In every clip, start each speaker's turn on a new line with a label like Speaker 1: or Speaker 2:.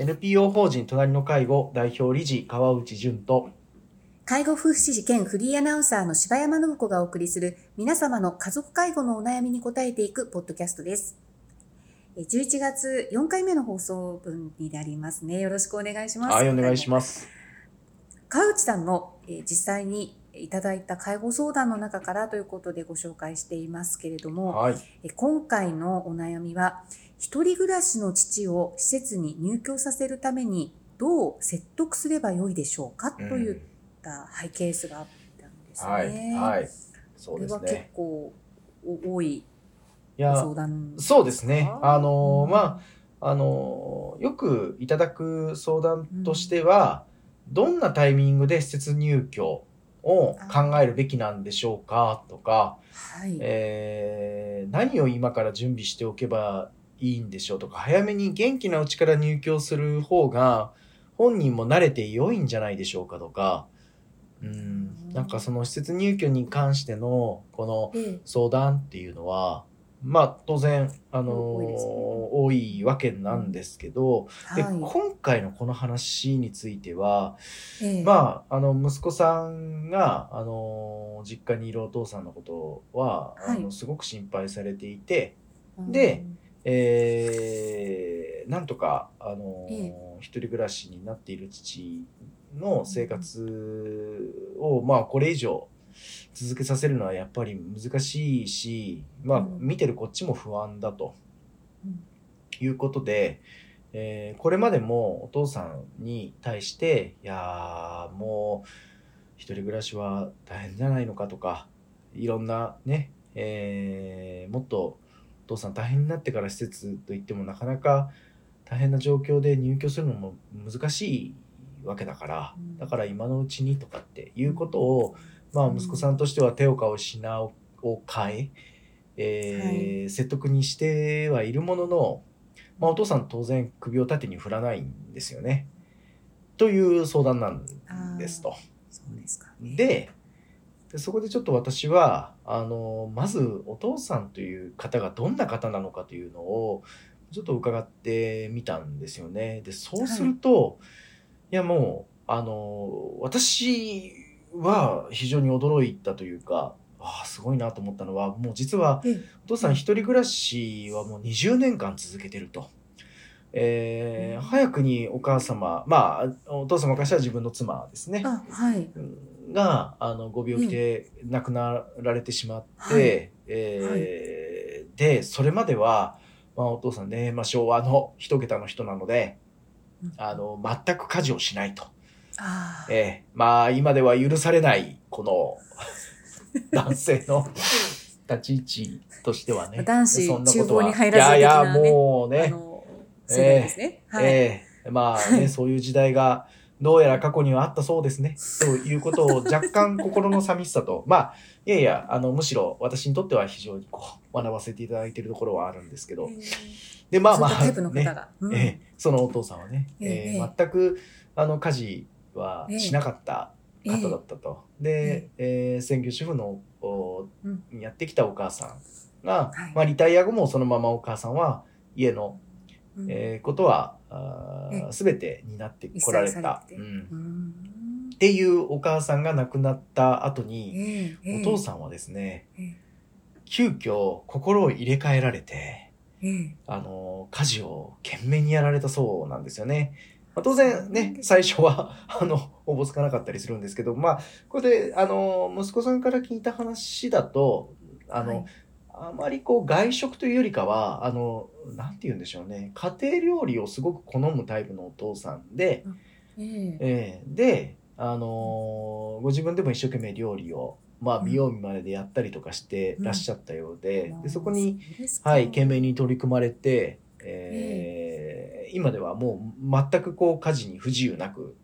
Speaker 1: NPO 法人隣の介護代表理事川内淳と
Speaker 2: 介護福祉士兼フリーアナウンサーの柴山信子がお送りする皆様の家族介護のお悩みに答えていくポッドキャストです。え11月4回目の放送分になりますね。よろしくお願いします。
Speaker 1: はいお願いします。
Speaker 2: 川内さんの、えー実際にいただいた介護相談の中からということでご紹介していますけれども、
Speaker 1: はい。
Speaker 2: え今回のお悩みは、一人暮らしの父を施設に入居させるためにどう説得すればよいでしょうか、といったハイケースがあったんですね。
Speaker 1: はい。はい。そ
Speaker 2: これは結。構お多い
Speaker 1: いや、
Speaker 2: 相談
Speaker 1: そうですね。あの
Speaker 2: うん
Speaker 1: まあ、あのよくいただく相談としては、どんなタイミングで施設入居を考えるべきなんでしょうか？とか、
Speaker 2: はい、
Speaker 1: えー何を今から準備しておけばいいんでしょうとか、早めに元気なうちから入居する方が、本人も慣れて良いんじゃないでしょうかとか、うん、なんかその施設入居に関しての、この
Speaker 2: ええ
Speaker 1: 相談っていうのは、まあ当然、あのー
Speaker 2: 多い
Speaker 1: わけなんですけど、今回のこの話については、
Speaker 2: ええ。
Speaker 1: まあ、あの、息子さんが、あの、実家にいるお父さんのことは、すごく心配されていて、
Speaker 2: うん。
Speaker 1: でえーなんとか、あの、
Speaker 2: え
Speaker 1: 一人暮らしになっている父の生活を、まあ、これ以上続けさせるのはやっぱり難しいし、まあ、
Speaker 2: うん。
Speaker 1: 見てるこっちも不安だと
Speaker 2: うん。
Speaker 1: いうことで、えーこれまでもお父さんに対して、いやーもう一人暮らしは大変じゃないのかとか、いろんなね、えーもっとお父さん大変になってから施設といってもなかなか大変な状況で入居するのも難しいわけだから、
Speaker 2: うん
Speaker 1: だから今のうちにとかっていうことを、まあ
Speaker 2: うん
Speaker 1: 息子さんとしては手を顔品を変え、えー説得にしてはいるものの、まあ、お父さん当然首を縦に振らないんですよね。という相談なんですと。
Speaker 2: そうですかね。
Speaker 1: ででそこでちょっと私はあのまずお父さんという方がどんな方なのかというのをちょっと伺ってみたんですよね。でそうすると、い、やもうあの私は非常に驚いたというかああすごいなと思ったのはもう実は
Speaker 2: ええ
Speaker 1: お父さん一人暮らしはもう20年間続けてると。えー
Speaker 2: うん
Speaker 1: 早くにお母様まあお父様からしたら自分の妻ですね。
Speaker 2: あ、はい。
Speaker 1: があのご病気で亡くなられてしまって、
Speaker 2: はい。
Speaker 1: えーでそれまでは、まあ、お父さんね、まあ、昭和の一桁の人なので
Speaker 2: うん。
Speaker 1: あの全く家事をしないと、
Speaker 2: あー。
Speaker 1: えーまあ今では許されないこの 男性の立ち位置としてはね。
Speaker 2: 男子
Speaker 1: そんなことは。いやいやもうね。
Speaker 2: ね。はい。
Speaker 1: ええ。まあね、そういう時代がどうやら過去にはあったそうですね。ということを若干心の寂しさと、まあ、いやいや、あの、むしろ私にとっては非常にこう、学ばせていただいているところはあるんですけど。で、まあまあ、ね
Speaker 2: が。うん。
Speaker 1: ええ。そのお父さんはね、
Speaker 2: ええ。
Speaker 1: ええ全く、あの、家事はしなかった方だったと。で、ええ。専業主婦の、やってきたお母さんが、
Speaker 2: はい。
Speaker 1: まあ、リタイア後もそのままお母さんは家の
Speaker 2: うん。
Speaker 1: えーことは全て担ってこられた、うん。
Speaker 2: うん。
Speaker 1: っていうお母さんが亡くなった後に、
Speaker 2: ええ
Speaker 1: お父さんはですね、
Speaker 2: ええ。
Speaker 1: 急遽心を入れ替えられて、
Speaker 2: ええ。
Speaker 1: あの家事を懸命にやられたそうなんですよね。まあ、当然ね、最初は、あの、おぼつかなかったりするんですけど、まあ、これで、あの、息子さんから聞いた話だと、あの、
Speaker 2: はい
Speaker 1: あまりこう外食というよりかは、あの、なんて言うんでしょうね。家庭料理をすごく好むタイプのお父さんで、
Speaker 2: ええ。
Speaker 1: えーで、あのーご自分でも一生懸命料理を、まあ、
Speaker 2: うん。
Speaker 1: 見よう見まねでやったりとかしてらっしゃったようで、
Speaker 2: うん
Speaker 1: でそこに、はい、懸命に取り組まれて、えー今ではもう全くこう家事に不自由なく、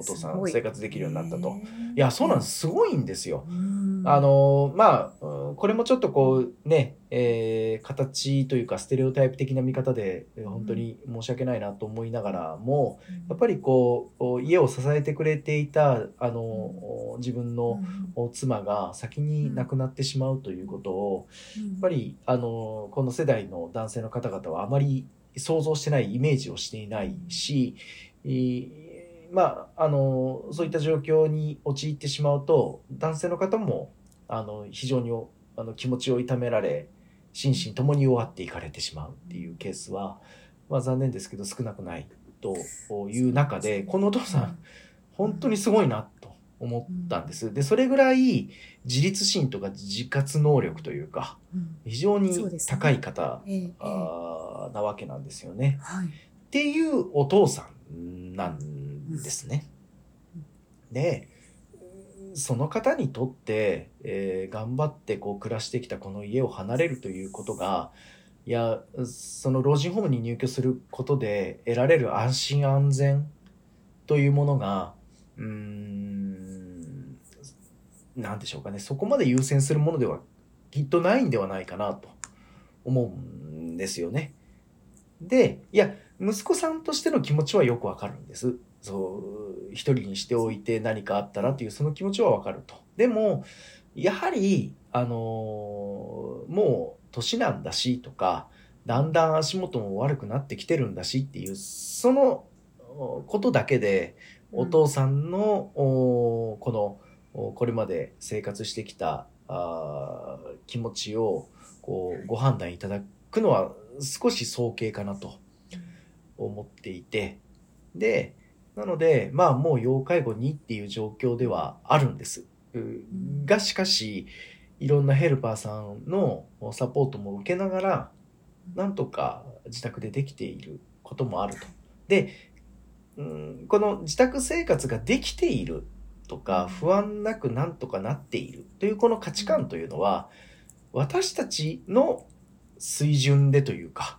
Speaker 1: お父さん生活できるようになったと。いや、そうなんです。すごいんですよ。
Speaker 2: うん。
Speaker 1: あのまあ、うんこれもちょっとこうね、えー形というかステレオタイプ的な見方でえー本当に申し訳ないなと思いながらも、やっぱりこう家を支えてくれていたあの、自分の
Speaker 2: うん。
Speaker 1: 妻が先に亡くなってしまうということを、
Speaker 2: うん。
Speaker 1: やっぱりあのこの世代の男性の方々はあまり想像してないイメージをしていないし、まあ、あのそういった状況に陥ってしまうと男性の方もあの非常にあの気持ちを痛められ心身ともに弱っていかれてしまうっていうケースは、まあ、残念ですけど少なくないという中でこのお父さん本当にすごいなと思ったんです。でそれぐらい自立心とか自活能力というか非常に高い方、なわけなんですよね。はい、っていうお父さんなんですね。でその方にとって、えー、頑張ってこう暮らしてきたこの家を離れるということがいやその老人ホームに入居することで得られる安心安全というものがうーん何でしょうかねそこまで優先するものではきっとないんではないかなと思うんですよね。でいや息子さんとしての気持ちはよくわかるんです。そう一人にしておいて何かあったらっていうその気持ちはわかると。でもやはりあのもう年なんだしとかだんだん足元も悪くなってきてるんだしっていうそのことだけでお父さんの、このこれまで生活してきたあ気持ちをこうご判断いただくのは少し早計かなと思っていてでなので、まあもう要介護にっていう状況ではあるんです。が、しかし、いろんなヘルパーさんのサポートも受けながら、なんとか自宅でできていることもあると。で、うん、この自宅生活ができているとか、不安なくなんとかなっているというこの価値観というのは、私たちの水準でというか、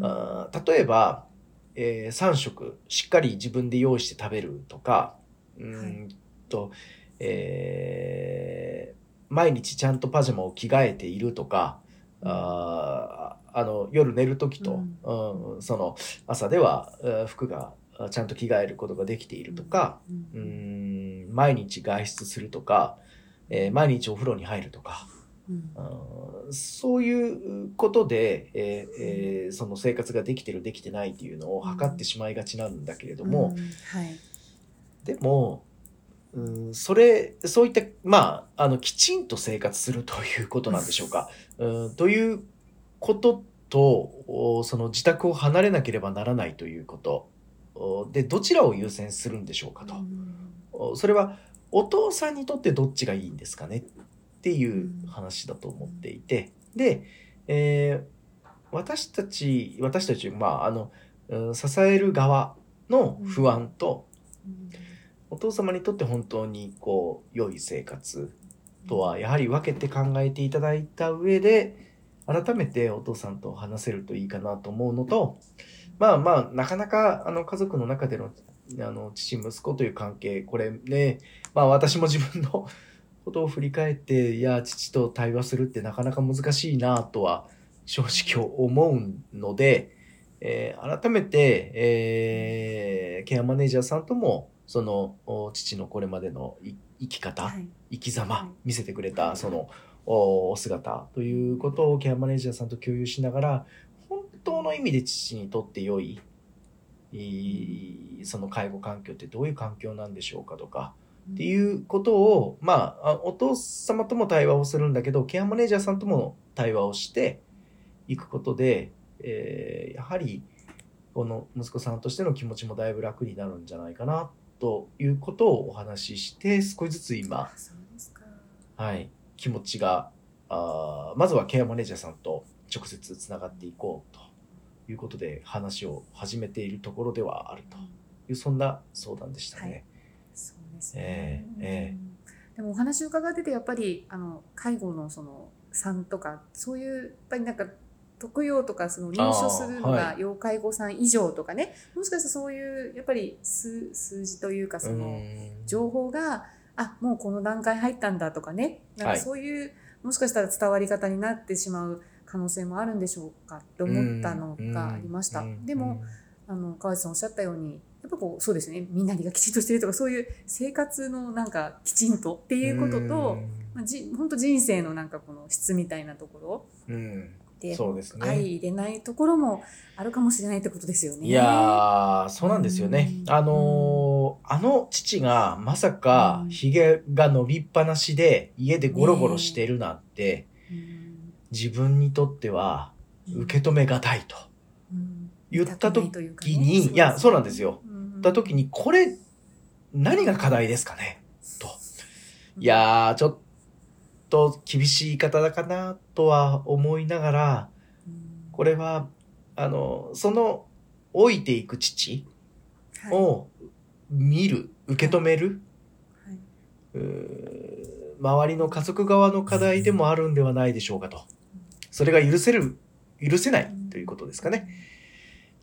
Speaker 1: あ例えば、えー、3食しっかり自分で用意して食べるとか、うんと、えー、毎日ちゃんとパジャマを着替えているとか、ああの夜寝る時と、うん、その朝では服がちゃんと着替えることができているとか、うん、毎日外出するとか、えー、毎日お風呂に入るとか、うん、そういうことで、えーえー、その生活ができてるできてないっていうのを測ってしまいがちなんだけれども、うんはい、でも、うん、それそういったまああのきちんと生活するということなんでしょうか。うん、ということとその自宅を離れなければならないということ。でどちらを優先するんでしょうかと。それはお父さんにとってどっちがいいんですかねっていう話だと思っていて、で、えー、私たち、私たち、まあ、あの、支える側の不安と、お父様にとって本当にこう、良い生活とは、やはり分けて考えていただいた上で、改めてお父さんと話せるといいかなと思うのと、まあまあ、なかなか、あの、家族の中での、あの、父、息子という関係、これね、まあ私も自分のことを振り返って、いや、父と対話するってなかなか難しいなとは正直思うので、えー、改めて、えー、ケアマネージャーさんとも、その、父のこれまでの生き方、はい、生き様、はい、見せてくれた、その、お姿ということをケアマネージャーさんと共有しながら、本当の意味で父にとって良い、その介護環境ってどういう環境なんでしょうかとか、っていうことを、まあ、お父様とも対話をするんだけど、ケアマネージャーさんとも対話をしていくことで、えー、やはり、この息子さんとしての気持ちもだいぶ楽になるんじゃないかな、ということをお話しして、少しずつ今、はい、気持ちが、あまずはケアマネージャーさんと直接つながっていこうということで話を始めているところではあるという、そんな相談でしたね。はい
Speaker 2: ですね。えーえー、でもお話伺っててやっぱりあの介護のその3とかそういうやっぱりなんか特養とかその入所するのが要介護さん以上とかね、はい、もしかしたらそういうやっぱり数数字というかその情報があもうこの段階入ったんだとかねなんかそういう、はい、もしかしたら伝わり方になってしまう可能性もあるんでしょうかって思ったのがありました。でもあの川内さんおっしゃったようにやっぱこうそうですね。みんながきちんとしてるとかそういう生活のなんかきちんとっていうことと、まあ、じ本当人生のなんかこの質みたいなところ、うん、て、
Speaker 1: そうです
Speaker 2: 相
Speaker 1: ね。
Speaker 2: 入れないところもあるかもしれないってことですよね。
Speaker 1: いやー、そうなんですよね。
Speaker 2: う。ん。
Speaker 1: あのーあの父がまさか
Speaker 2: うん。
Speaker 1: 髭が伸びっぱなしで家でゴロゴロしてるなんて
Speaker 2: うん、
Speaker 1: 自分にとっては受け止めがたいと。
Speaker 2: うん。
Speaker 1: 言った時に、いや、そうなんですよ。った時にこれ何が課題ですかね？と。いやー、ちょっと厳しい言い方だかなとは思いながら、
Speaker 2: うん
Speaker 1: これは、あの、その老いていく父
Speaker 2: はい
Speaker 1: を見る、受け止める、
Speaker 2: はいう
Speaker 1: ー周りの家族側の課題でもあるんではないでしょうかと。それが許せる、許せないということですかね。。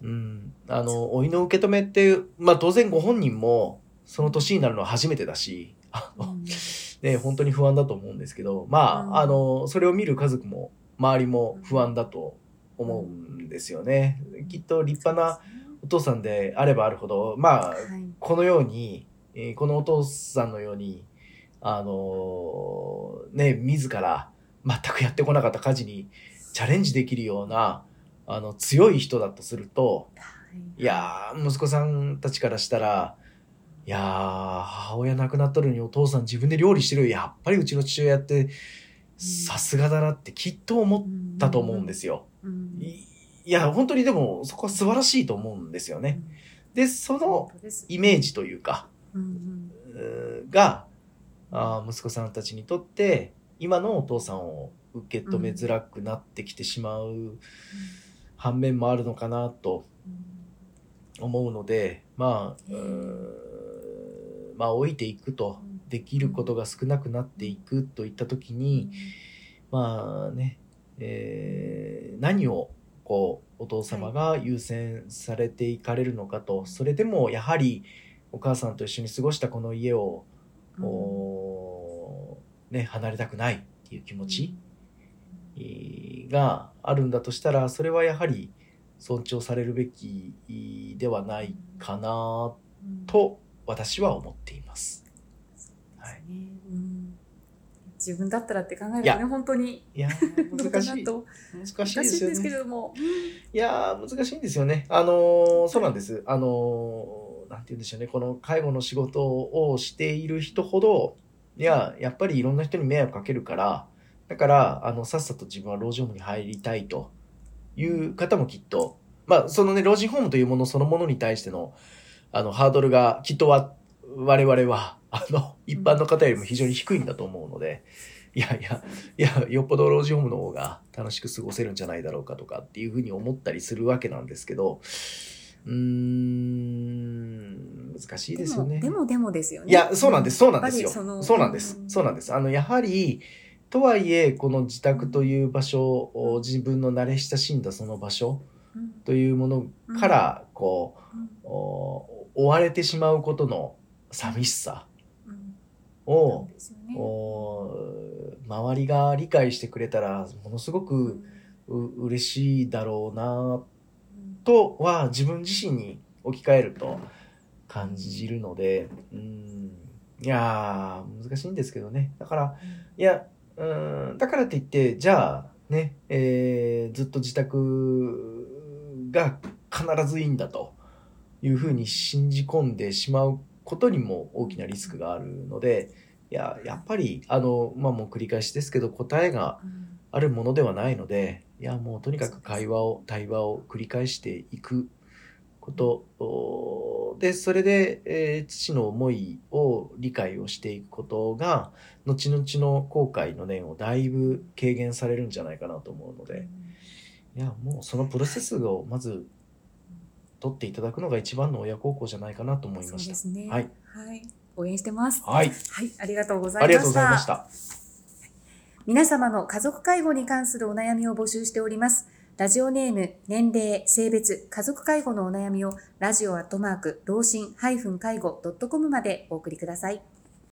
Speaker 1: うん。あの、老いの受け止めって、まあ当然ご本人もその年になるのは初めてだし、ね、本当に不安だと思うんですけど、ま
Speaker 2: うん。
Speaker 1: あ、あの、それを見る家族も周りも不安だと思うんですよね。きっと立派なお父さんであればあるほど、まあ、
Speaker 2: はい。
Speaker 1: このように、えーこのお父さんのように、あのーね、自ら全くやってこなかった家事にチャレンジできるような、あの、強い人だとすると、
Speaker 2: はい。
Speaker 1: いやー、息子さんたちからしたら、いやー、母親亡くなったのにお父さん自分で料理してるよ。やっぱりうちの父親って、さすがだなってきっと思ったと思うんですよ。
Speaker 2: うん。
Speaker 1: いいや、本当にでもそこは素晴らしいと思うんですよね。で、そのイメージというか、が、あー息子さんたちにとって、今のお父さんを受け止めづらくなってきてしまう反面もあるのかなと思うので、まあ、まあ、老いていくと、できることが少なくなっていくといったときに、まあね、えー何をこうお父様が優先されていかれるのかと、それでもやはりお母さんと一緒に過ごしたこの家を、
Speaker 2: うん。
Speaker 1: おね、離れたくないっていう気持ち、えーがあるんだとしたらそれはやはり尊重されるべきではないかな
Speaker 2: うん
Speaker 1: と私は思っています。はい、
Speaker 2: 自分だったらって考えるとね本当に
Speaker 1: いや難しい 難しいです
Speaker 2: け。ども、
Speaker 1: いやー難しいんですよね。あのーそうなんです。あのーなんて言うんでしょうね。この介護の仕事をしている人ほど、いや、やっぱりいろんな人に迷惑かけるから、だから、あの、さっさと自分は老人ホームに入りたいという方もきっと、まあ、そのね、老人ホームというものそのものに対しての、あの、ハードルがきっとは、我々は、あの、一般の方よりも非常に低いんだと思うので、いやいや、いや、よっぽど老人ホームの方が楽しく過ごせるんじゃないだろうかとかっていうふうに思ったりするわけなんですけど、うーん、難しいですよね。
Speaker 2: でもでもですよね
Speaker 1: いや、そうなんです、そうなんですよ。
Speaker 2: やっぱりの
Speaker 1: そうなんです、そうなんです。あの、やはり、とはいえ、この自宅という場所を、自分の慣れ親しんだその場所
Speaker 2: うん。
Speaker 1: というものから、こ
Speaker 2: う
Speaker 1: 追われてしまうことの寂しさ
Speaker 2: うん。
Speaker 1: を周りが理解してくれたら、ものすごくう嬉しいだろうな、
Speaker 2: うん。
Speaker 1: とは自分自身に置き換えると感じるので、うん、いやー、難しいんですけどね。だから、いや、うん、だからって言って、じゃあ、ね、えーずっと自宅が必ずいいんだというふうに信じ込んでしまうことにも大きなリスクがあるので、いや、やっぱり、あの、まあ、もう繰り返しですけど、答えが
Speaker 2: うん。
Speaker 1: あるものではないので、いや、もうとにかく会話を、対話を繰り返していくことおで、それで、えー父の思いを理解をしていくことが、後々の後悔の念をだいぶ軽減されるんじゃないかなと思うので、いや、もうそのプロセスをまず取っていただくのが一番の親孝行じゃないかなと思いました。
Speaker 2: ね。
Speaker 1: はい。
Speaker 2: はい。応援してます。
Speaker 1: はい。
Speaker 2: はい。ありがとうございました。
Speaker 1: ありがとうございました。
Speaker 2: 皆様の家族介護に関するお悩みを募集しております。ラジオネーム、年齢、性別、家族介護のお悩みをラジオアットマーク、老人介護 .com までお送りください。